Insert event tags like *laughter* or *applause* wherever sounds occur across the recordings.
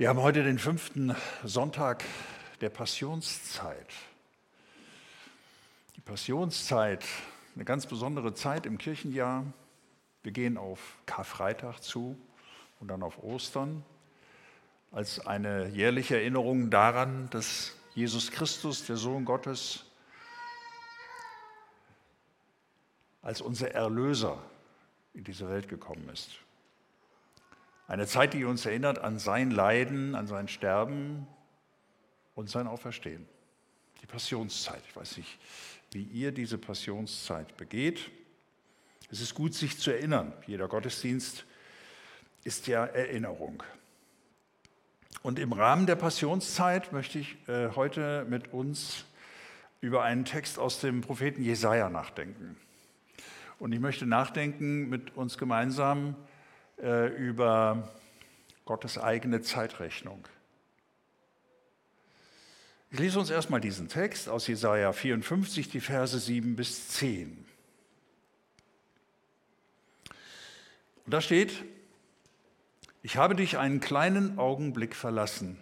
Wir haben heute den fünften Sonntag der Passionszeit. Die Passionszeit, eine ganz besondere Zeit im Kirchenjahr. Wir gehen auf Karfreitag zu und dann auf Ostern als eine jährliche Erinnerung daran, dass Jesus Christus, der Sohn Gottes, als unser Erlöser in diese Welt gekommen ist. Eine Zeit, die uns erinnert an sein Leiden, an sein Sterben und sein Auferstehen. Die Passionszeit. Ich weiß nicht, wie ihr diese Passionszeit begeht. Es ist gut, sich zu erinnern. Jeder Gottesdienst ist ja Erinnerung. Und im Rahmen der Passionszeit möchte ich äh, heute mit uns über einen Text aus dem Propheten Jesaja nachdenken. Und ich möchte nachdenken mit uns gemeinsam äh, über Gottes eigene Zeitrechnung. Ich lese uns erstmal diesen Text aus Jesaja 54, die Verse 7 bis 10. Und da steht: Ich habe dich einen kleinen Augenblick verlassen,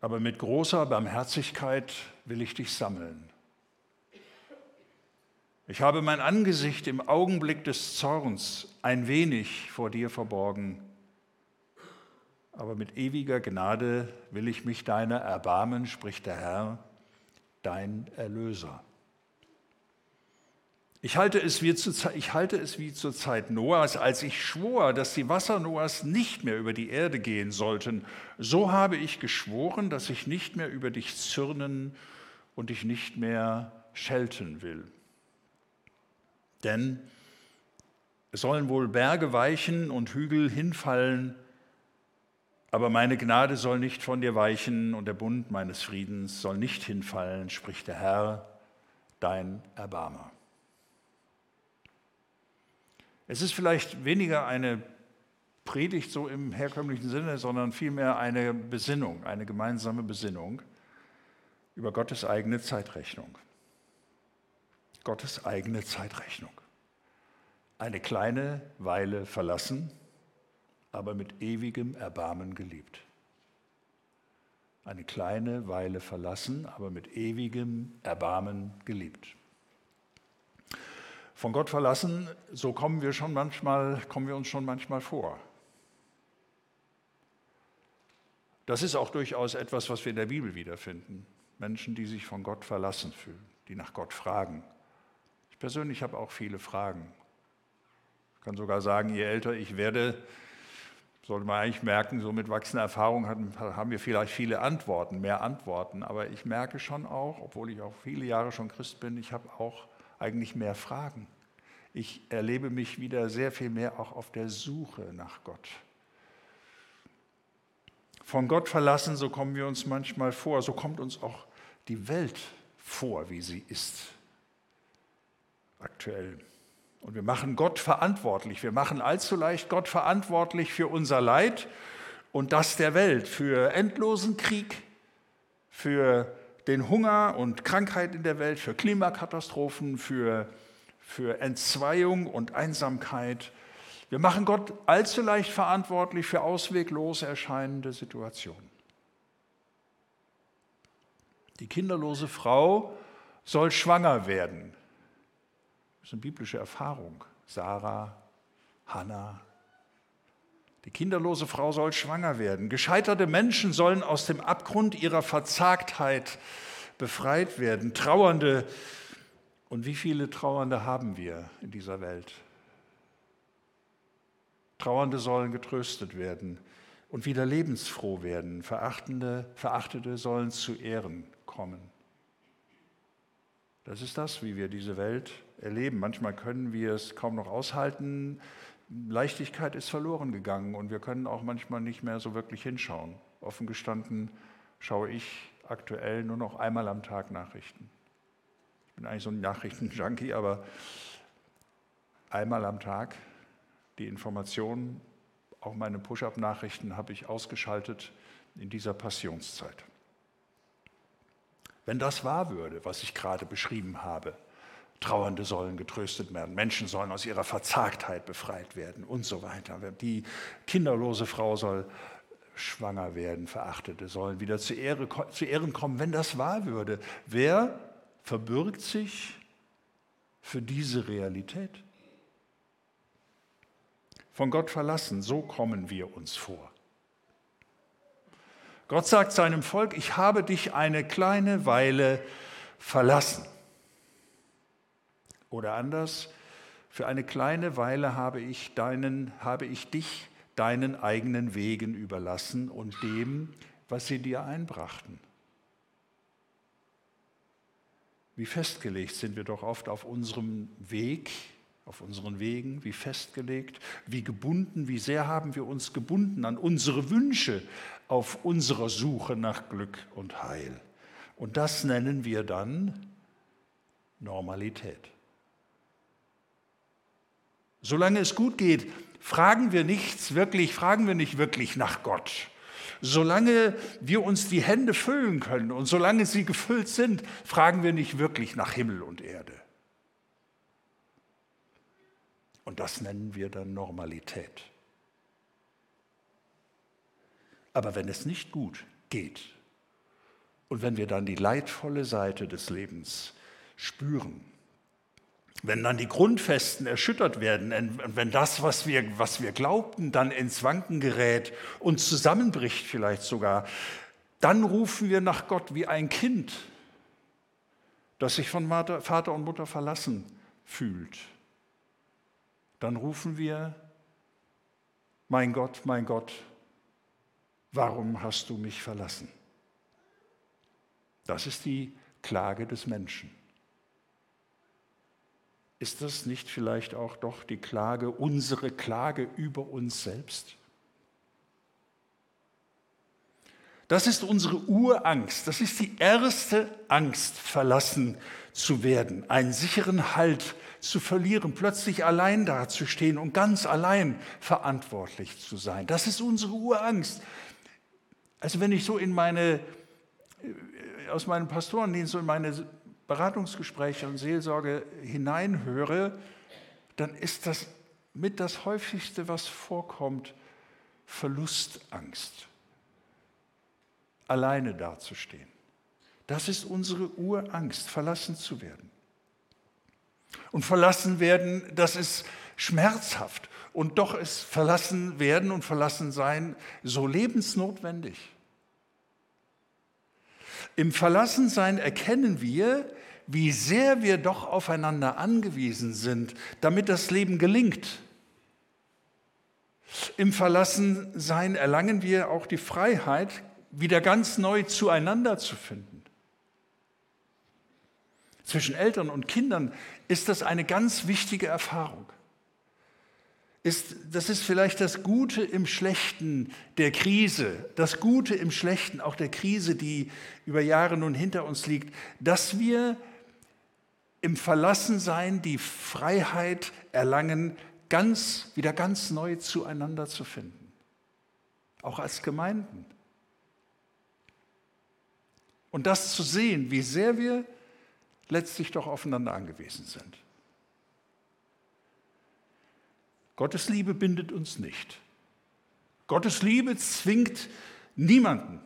aber mit großer Barmherzigkeit will ich dich sammeln. Ich habe mein Angesicht im Augenblick des Zorns ein wenig vor dir verborgen, aber mit ewiger Gnade will ich mich deiner erbarmen, spricht der Herr, dein Erlöser. Ich halte, es wie zu, ich halte es wie zur Zeit Noahs, als ich schwor, dass die Wasser Noahs nicht mehr über die Erde gehen sollten. So habe ich geschworen, dass ich nicht mehr über dich zürnen und dich nicht mehr schelten will. Denn es sollen wohl Berge weichen und Hügel hinfallen, aber meine Gnade soll nicht von dir weichen und der Bund meines Friedens soll nicht hinfallen, spricht der Herr, dein Erbarmer. Es ist vielleicht weniger eine Predigt so im herkömmlichen Sinne, sondern vielmehr eine Besinnung, eine gemeinsame Besinnung über Gottes eigene Zeitrechnung. Gottes eigene Zeitrechnung. Eine kleine Weile verlassen, aber mit ewigem Erbarmen geliebt. Eine kleine Weile verlassen, aber mit ewigem Erbarmen geliebt. Von Gott verlassen, so kommen wir schon manchmal, kommen wir uns schon manchmal vor. Das ist auch durchaus etwas, was wir in der Bibel wiederfinden. Menschen, die sich von Gott verlassen fühlen, die nach Gott fragen, persönlich habe auch viele Fragen. Ich kann sogar sagen, je älter ich werde, sollte man eigentlich merken, so mit wachsender Erfahrung haben wir vielleicht viele Antworten, mehr Antworten. Aber ich merke schon auch, obwohl ich auch viele Jahre schon Christ bin, ich habe auch eigentlich mehr Fragen. Ich erlebe mich wieder sehr viel mehr auch auf der Suche nach Gott. Von Gott verlassen, so kommen wir uns manchmal vor, so kommt uns auch die Welt vor, wie sie ist aktuell. Und wir machen Gott verantwortlich. Wir machen allzu leicht Gott verantwortlich für unser Leid und das der Welt, für endlosen Krieg, für den Hunger und Krankheit in der Welt, für Klimakatastrophen, für, für Entzweiung und Einsamkeit. Wir machen Gott allzu leicht verantwortlich für ausweglos erscheinende Situationen. Die kinderlose Frau soll schwanger werden. Das ist eine biblische Erfahrung. Sarah, Hannah. Die kinderlose Frau soll schwanger werden. Gescheiterte Menschen sollen aus dem Abgrund ihrer Verzagtheit befreit werden. Trauernde. Und wie viele Trauernde haben wir in dieser Welt? Trauernde sollen getröstet werden und wieder lebensfroh werden. Verachtende, Verachtete sollen zu Ehren kommen. Das ist das, wie wir diese Welt erleben. Manchmal können wir es kaum noch aushalten. Leichtigkeit ist verloren gegangen und wir können auch manchmal nicht mehr so wirklich hinschauen. Offen gestanden schaue ich aktuell nur noch einmal am Tag Nachrichten. Ich bin eigentlich so ein Nachrichtenjunkie, aber einmal am Tag die Informationen, auch meine Push-up-Nachrichten habe ich ausgeschaltet in dieser Passionszeit. Wenn das wahr würde, was ich gerade beschrieben habe, Trauernde sollen getröstet werden, Menschen sollen aus ihrer Verzagtheit befreit werden und so weiter. Die kinderlose Frau soll schwanger werden, Verachtete sollen wieder zu, Ehre, zu Ehren kommen, wenn das wahr würde. Wer verbürgt sich für diese Realität? Von Gott verlassen, so kommen wir uns vor. Gott sagt seinem Volk, ich habe dich eine kleine Weile verlassen. Oder anders, für eine kleine Weile habe ich, deinen, habe ich dich deinen eigenen Wegen überlassen und dem, was sie dir einbrachten. Wie festgelegt sind wir doch oft auf unserem Weg, auf unseren Wegen, wie festgelegt, wie gebunden, wie sehr haben wir uns gebunden an unsere Wünsche auf unserer Suche nach Glück und Heil. Und das nennen wir dann Normalität. Solange es gut geht, fragen wir nichts wirklich, fragen wir nicht wirklich nach Gott. Solange wir uns die Hände füllen können und solange sie gefüllt sind, fragen wir nicht wirklich nach Himmel und Erde. Und das nennen wir dann Normalität. Aber wenn es nicht gut geht und wenn wir dann die leidvolle Seite des Lebens spüren, wenn dann die Grundfesten erschüttert werden, wenn das, was wir, was wir glaubten, dann ins Wanken gerät und zusammenbricht vielleicht sogar, dann rufen wir nach Gott wie ein Kind, das sich von Vater und Mutter verlassen fühlt. Dann rufen wir, mein Gott, mein Gott, warum hast du mich verlassen? Das ist die Klage des Menschen. Ist das nicht vielleicht auch doch die Klage, unsere Klage über uns selbst? Das ist unsere Urangst. Das ist die erste Angst, verlassen zu werden, einen sicheren Halt zu verlieren, plötzlich allein dazustehen und ganz allein verantwortlich zu sein. Das ist unsere Urangst. Also wenn ich so in meine, aus meinem Pastorendienst, so in meine Beratungsgespräche und Seelsorge hineinhöre, dann ist das mit das häufigste, was vorkommt, Verlustangst. Alleine dazustehen. Das ist unsere Urangst, verlassen zu werden. Und verlassen werden, das ist schmerzhaft. Und doch ist verlassen werden und verlassen sein so lebensnotwendig. Im Verlassensein erkennen wir, wie sehr wir doch aufeinander angewiesen sind, damit das Leben gelingt. Im Verlassensein erlangen wir auch die Freiheit, wieder ganz neu zueinander zu finden. Zwischen Eltern und Kindern ist das eine ganz wichtige Erfahrung. Ist, das ist vielleicht das Gute im Schlechten der Krise, das Gute im Schlechten auch der Krise, die über Jahre nun hinter uns liegt, dass wir im Verlassensein die Freiheit erlangen, ganz, wieder ganz neu zueinander zu finden. Auch als Gemeinden. Und das zu sehen, wie sehr wir letztlich doch aufeinander angewiesen sind. Gottes Liebe bindet uns nicht. Gottes Liebe zwingt niemanden.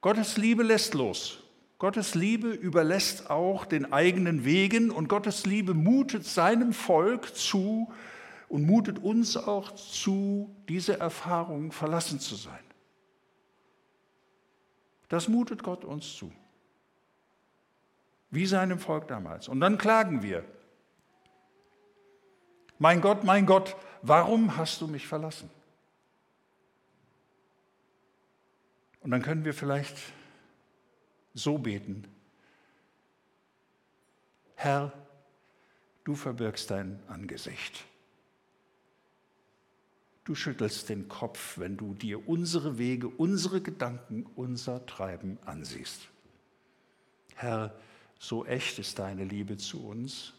Gottes Liebe lässt los. Gottes Liebe überlässt auch den eigenen Wegen und Gottes Liebe mutet seinem Volk zu und mutet uns auch zu, diese Erfahrung verlassen zu sein. Das mutet Gott uns zu. Wie seinem Volk damals. Und dann klagen wir. Mein Gott, mein Gott, warum hast du mich verlassen? Und dann können wir vielleicht so beten. Herr, du verbirgst dein Angesicht. Du schüttelst den Kopf, wenn du dir unsere Wege, unsere Gedanken, unser Treiben ansiehst. Herr, so echt ist deine Liebe zu uns,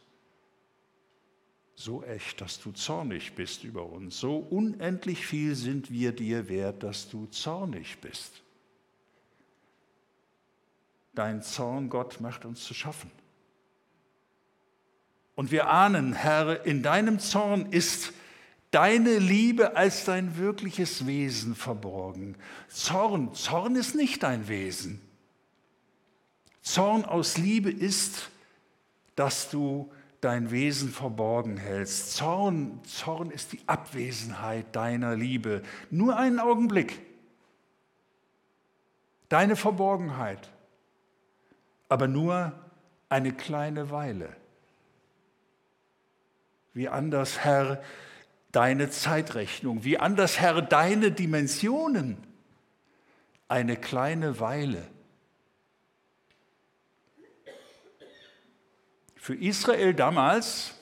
so echt, dass du zornig bist über uns, so unendlich viel sind wir dir wert, dass du zornig bist. Dein Zorn, Gott, macht uns zu schaffen. Und wir ahnen, Herr, in deinem Zorn ist deine Liebe als dein wirkliches Wesen verborgen. Zorn, Zorn ist nicht dein Wesen. Zorn aus Liebe ist, dass du dein Wesen verborgen hältst. Zorn, Zorn ist die Abwesenheit deiner Liebe. Nur einen Augenblick. Deine Verborgenheit. Aber nur eine kleine Weile. Wie anders, Herr, deine Zeitrechnung, wie anders, Herr, deine Dimensionen. Eine kleine Weile. Für Israel damals,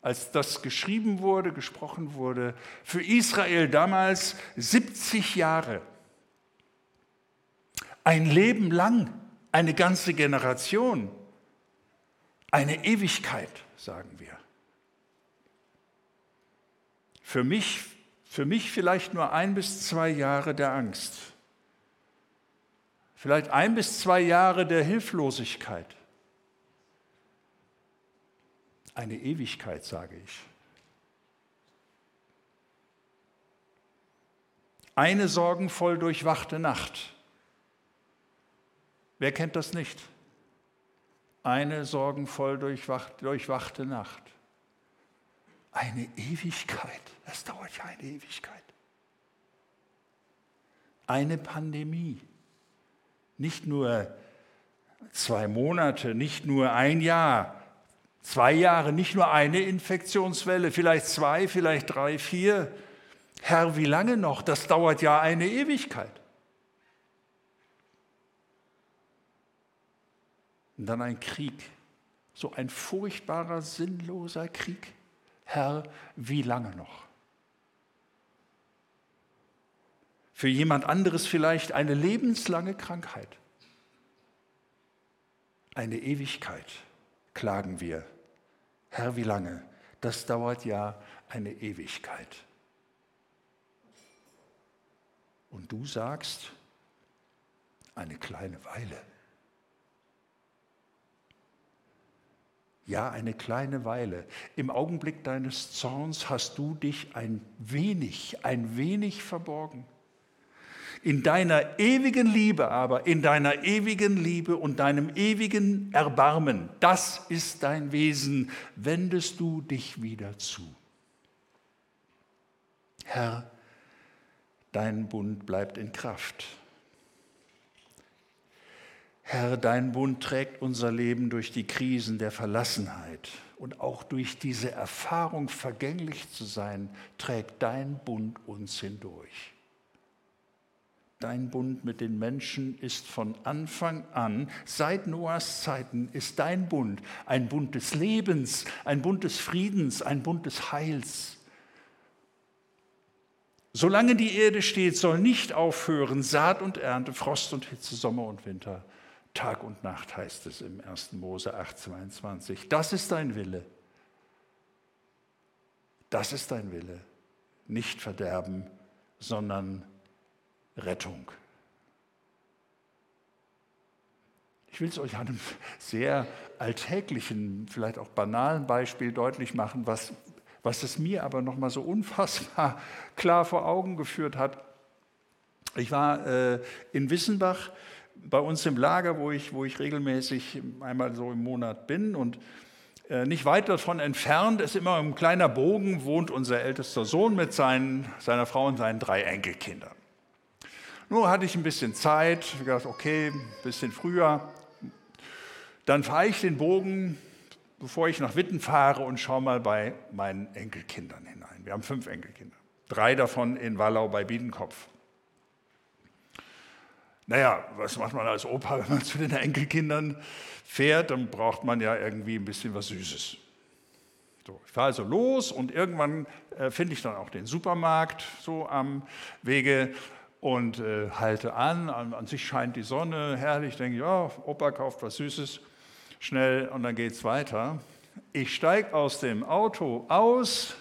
als das geschrieben wurde, gesprochen wurde, für Israel damals 70 Jahre. Ein Leben lang, eine ganze Generation, eine Ewigkeit, sagen wir. Für mich, für mich vielleicht nur ein bis zwei Jahre der Angst. Vielleicht ein bis zwei Jahre der Hilflosigkeit. Eine Ewigkeit, sage ich. Eine sorgenvoll durchwachte Nacht. Wer kennt das nicht? Eine sorgenvoll durchwachte Nacht. Eine Ewigkeit. Das dauert ja eine Ewigkeit. Eine Pandemie. Nicht nur zwei Monate, nicht nur ein Jahr, zwei Jahre, nicht nur eine Infektionswelle, vielleicht zwei, vielleicht drei, vier. Herr, wie lange noch? Das dauert ja eine Ewigkeit. Und dann ein Krieg, so ein furchtbarer, sinnloser Krieg. Herr, wie lange noch? Für jemand anderes vielleicht eine lebenslange Krankheit. Eine Ewigkeit, klagen wir. Herr, wie lange? Das dauert ja eine Ewigkeit. Und du sagst, eine kleine Weile. Ja, eine kleine Weile. Im Augenblick deines Zorns hast du dich ein wenig, ein wenig verborgen. In deiner ewigen Liebe aber, in deiner ewigen Liebe und deinem ewigen Erbarmen, das ist dein Wesen, wendest du dich wieder zu. Herr, dein Bund bleibt in Kraft. Herr, dein Bund trägt unser Leben durch die Krisen der Verlassenheit und auch durch diese Erfahrung, vergänglich zu sein, trägt dein Bund uns hindurch. Dein Bund mit den Menschen ist von Anfang an, seit Noahs Zeiten, ist dein Bund ein Bund des Lebens, ein Bund des Friedens, ein Bund des Heils. Solange die Erde steht, soll nicht aufhören Saat und Ernte, Frost und Hitze, Sommer und Winter. Tag und Nacht heißt es im 1. Mose 8, 22. Das ist dein Wille. Das ist dein Wille. Nicht Verderben, sondern Rettung. Ich will es euch an einem sehr alltäglichen, vielleicht auch banalen Beispiel deutlich machen, was, was es mir aber nochmal so unfassbar *laughs* klar vor Augen geführt hat. Ich war äh, in Wissenbach bei uns im Lager, wo ich, wo ich regelmäßig einmal so im Monat bin und äh, nicht weit davon entfernt, ist immer ein kleiner Bogen, wohnt unser ältester Sohn mit seinen, seiner Frau und seinen drei Enkelkindern. Nur hatte ich ein bisschen Zeit, ich gedacht, okay, ein bisschen früher. Dann fahre ich den Bogen, bevor ich nach Witten fahre und schaue mal bei meinen Enkelkindern hinein. Wir haben fünf Enkelkinder, drei davon in Wallau bei Biedenkopf. Naja, was macht man als Opa, *laughs* wenn man zu den Enkelkindern fährt? Dann braucht man ja irgendwie ein bisschen was Süßes. So, ich fahre also los und irgendwann äh, finde ich dann auch den Supermarkt so am Wege und äh, halte an. an. an. sich scheint die Sonne herrlich. Denke ich, ja, Opa kauft was Süßes schnell und dann geht es weiter. Ich steige aus dem Auto aus,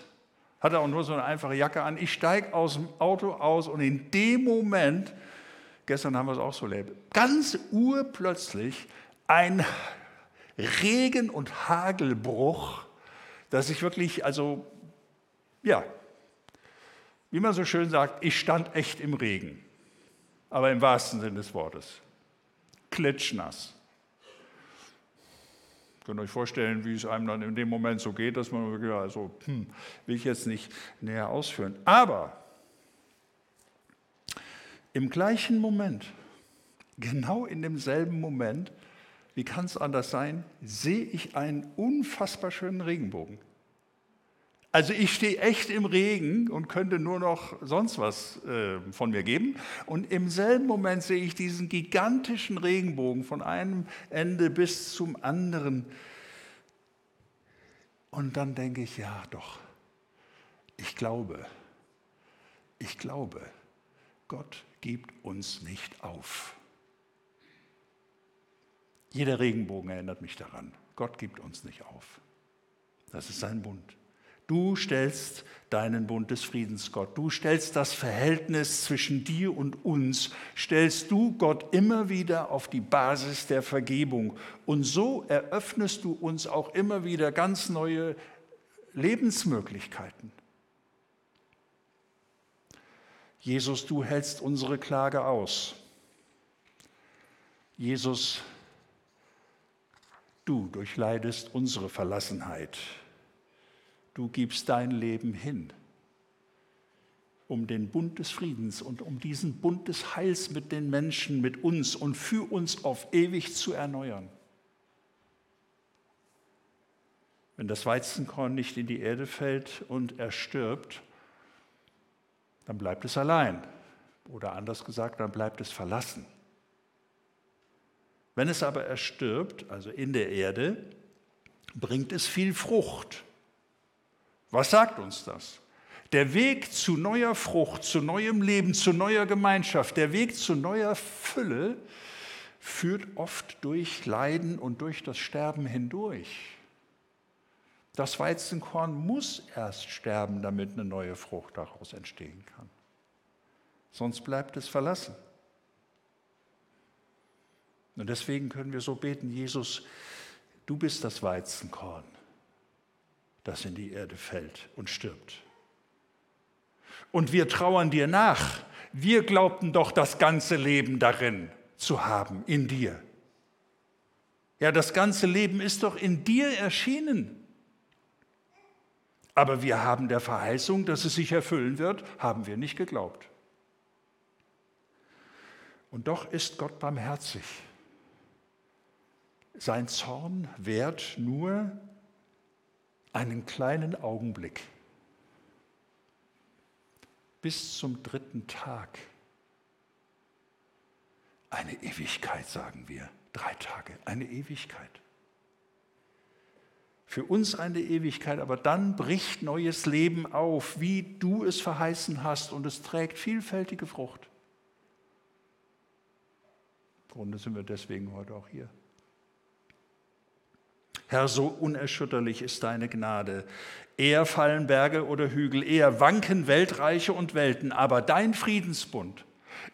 hatte auch nur so eine einfache Jacke an. Ich steige aus dem Auto aus und in dem Moment Gestern haben wir es auch so erlebt. Ganz urplötzlich ein Regen- und Hagelbruch, dass ich wirklich, also, ja, wie man so schön sagt, ich stand echt im Regen, aber im wahrsten Sinne des Wortes. Klitschnass. Könnt ihr euch vorstellen, wie es einem dann in dem Moment so geht, dass man, ja, also, hm, will ich jetzt nicht näher ausführen. Aber im gleichen Moment, genau in demselben Moment, wie kann es anders sein, sehe ich einen unfassbar schönen Regenbogen. Also ich stehe echt im Regen und könnte nur noch sonst was äh, von mir geben. Und im selben Moment sehe ich diesen gigantischen Regenbogen von einem Ende bis zum anderen. Und dann denke ich, ja doch, ich glaube, ich glaube, Gott gibt uns nicht auf. Jeder Regenbogen erinnert mich daran. Gott gibt uns nicht auf. Das ist sein Bund. Du stellst deinen Bund des Friedens, Gott. Du stellst das Verhältnis zwischen dir und uns, stellst du Gott immer wieder auf die Basis der Vergebung. Und so eröffnest du uns auch immer wieder ganz neue Lebensmöglichkeiten. Jesus, du hältst unsere Klage aus. Jesus, Du durchleidest unsere Verlassenheit. Du gibst dein Leben hin, um den Bund des Friedens und um diesen Bund des Heils mit den Menschen, mit uns und für uns auf ewig zu erneuern. Wenn das Weizenkorn nicht in die Erde fällt und er stirbt, dann bleibt es allein. Oder anders gesagt, dann bleibt es verlassen. Wenn es aber erstirbt, also in der Erde, bringt es viel Frucht. Was sagt uns das? Der Weg zu neuer Frucht, zu neuem Leben, zu neuer Gemeinschaft, der Weg zu neuer Fülle führt oft durch Leiden und durch das Sterben hindurch. Das Weizenkorn muss erst sterben, damit eine neue Frucht daraus entstehen kann. Sonst bleibt es verlassen. Und deswegen können wir so beten, Jesus, du bist das Weizenkorn, das in die Erde fällt und stirbt. Und wir trauern dir nach. Wir glaubten doch das ganze Leben darin zu haben, in dir. Ja, das ganze Leben ist doch in dir erschienen. Aber wir haben der Verheißung, dass es sich erfüllen wird, haben wir nicht geglaubt. Und doch ist Gott barmherzig. Sein Zorn währt nur einen kleinen Augenblick bis zum dritten Tag. Eine Ewigkeit, sagen wir. Drei Tage, eine Ewigkeit. Für uns eine Ewigkeit, aber dann bricht neues Leben auf, wie du es verheißen hast, und es trägt vielfältige Frucht. Im Grunde sind wir deswegen heute auch hier. Herr, so unerschütterlich ist deine Gnade. Eher fallen Berge oder Hügel, eher wanken Weltreiche und Welten, aber dein Friedensbund,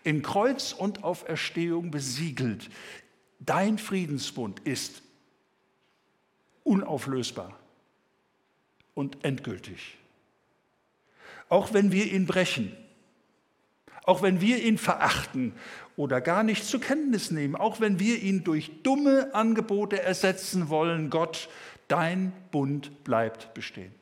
in Kreuz und auf Erstehung besiegelt, dein Friedensbund ist unauflösbar und endgültig. Auch wenn wir ihn brechen, auch wenn wir ihn verachten oder gar nicht zur Kenntnis nehmen, auch wenn wir ihn durch dumme Angebote ersetzen wollen, Gott, dein Bund bleibt bestehen.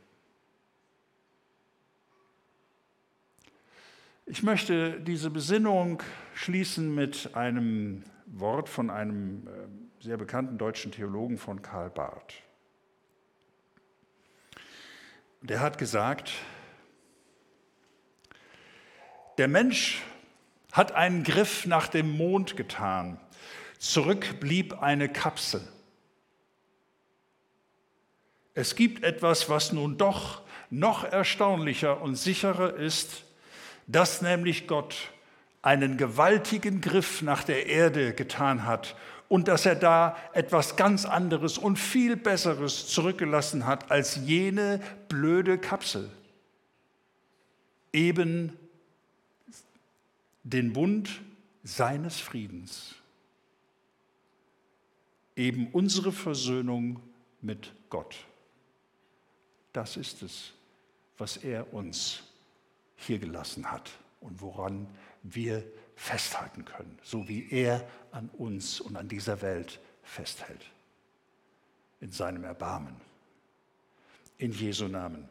Ich möchte diese Besinnung schließen mit einem Wort von einem äh, sehr bekannten deutschen Theologen von Karl Barth. Der hat gesagt, der Mensch hat einen Griff nach dem Mond getan. Zurück blieb eine Kapsel. Es gibt etwas, was nun doch noch erstaunlicher und sicherer ist, dass nämlich Gott einen gewaltigen Griff nach der Erde getan hat und dass er da etwas ganz anderes und viel Besseres zurückgelassen hat als jene blöde Kapsel. Eben den Bund seines Friedens. eben unsere Versöhnung mit Gott. Das ist es, was er uns hier gelassen hat und woran wir festhalten können, so wie er an uns und an dieser Welt festhält. In seinem Erbarmen. In Jesu Namen.